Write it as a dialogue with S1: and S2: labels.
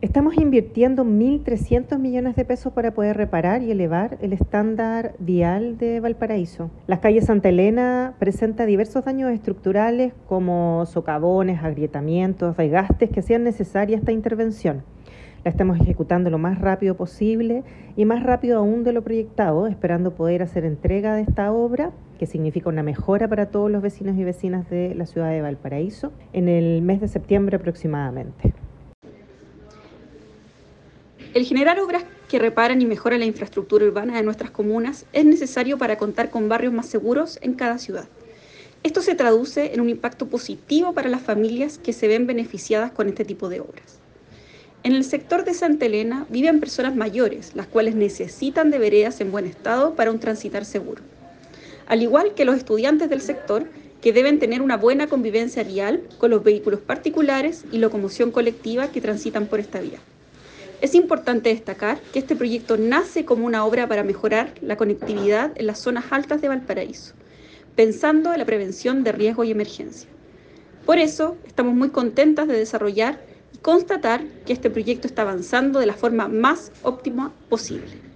S1: Estamos invirtiendo 1.300 millones de pesos para poder reparar y elevar el estándar vial de Valparaíso. Las calles Santa Elena presenta diversos daños estructurales como socavones, agrietamientos, desgastes que hacían necesaria esta intervención. La estamos ejecutando lo más rápido posible y más rápido aún de lo proyectado, esperando poder hacer entrega de esta obra, que significa una mejora para todos los vecinos y vecinas de la ciudad de Valparaíso, en el mes de septiembre aproximadamente.
S2: El generar obras que reparan y mejoran la infraestructura urbana de nuestras comunas es necesario para contar con barrios más seguros en cada ciudad. Esto se traduce en un impacto positivo para las familias que se ven beneficiadas con este tipo de obras. En el sector de Santa Elena viven personas mayores, las cuales necesitan de veredas en buen estado para un transitar seguro. Al igual que los estudiantes del sector, que deben tener una buena convivencia vial con los vehículos particulares y locomoción colectiva que transitan por esta vía. Es importante destacar que este proyecto nace como una obra para mejorar la conectividad en las zonas altas de Valparaíso, pensando en la prevención de riesgo y emergencia. Por eso, estamos muy contentas de desarrollar y constatar que este proyecto está avanzando de la forma más óptima posible.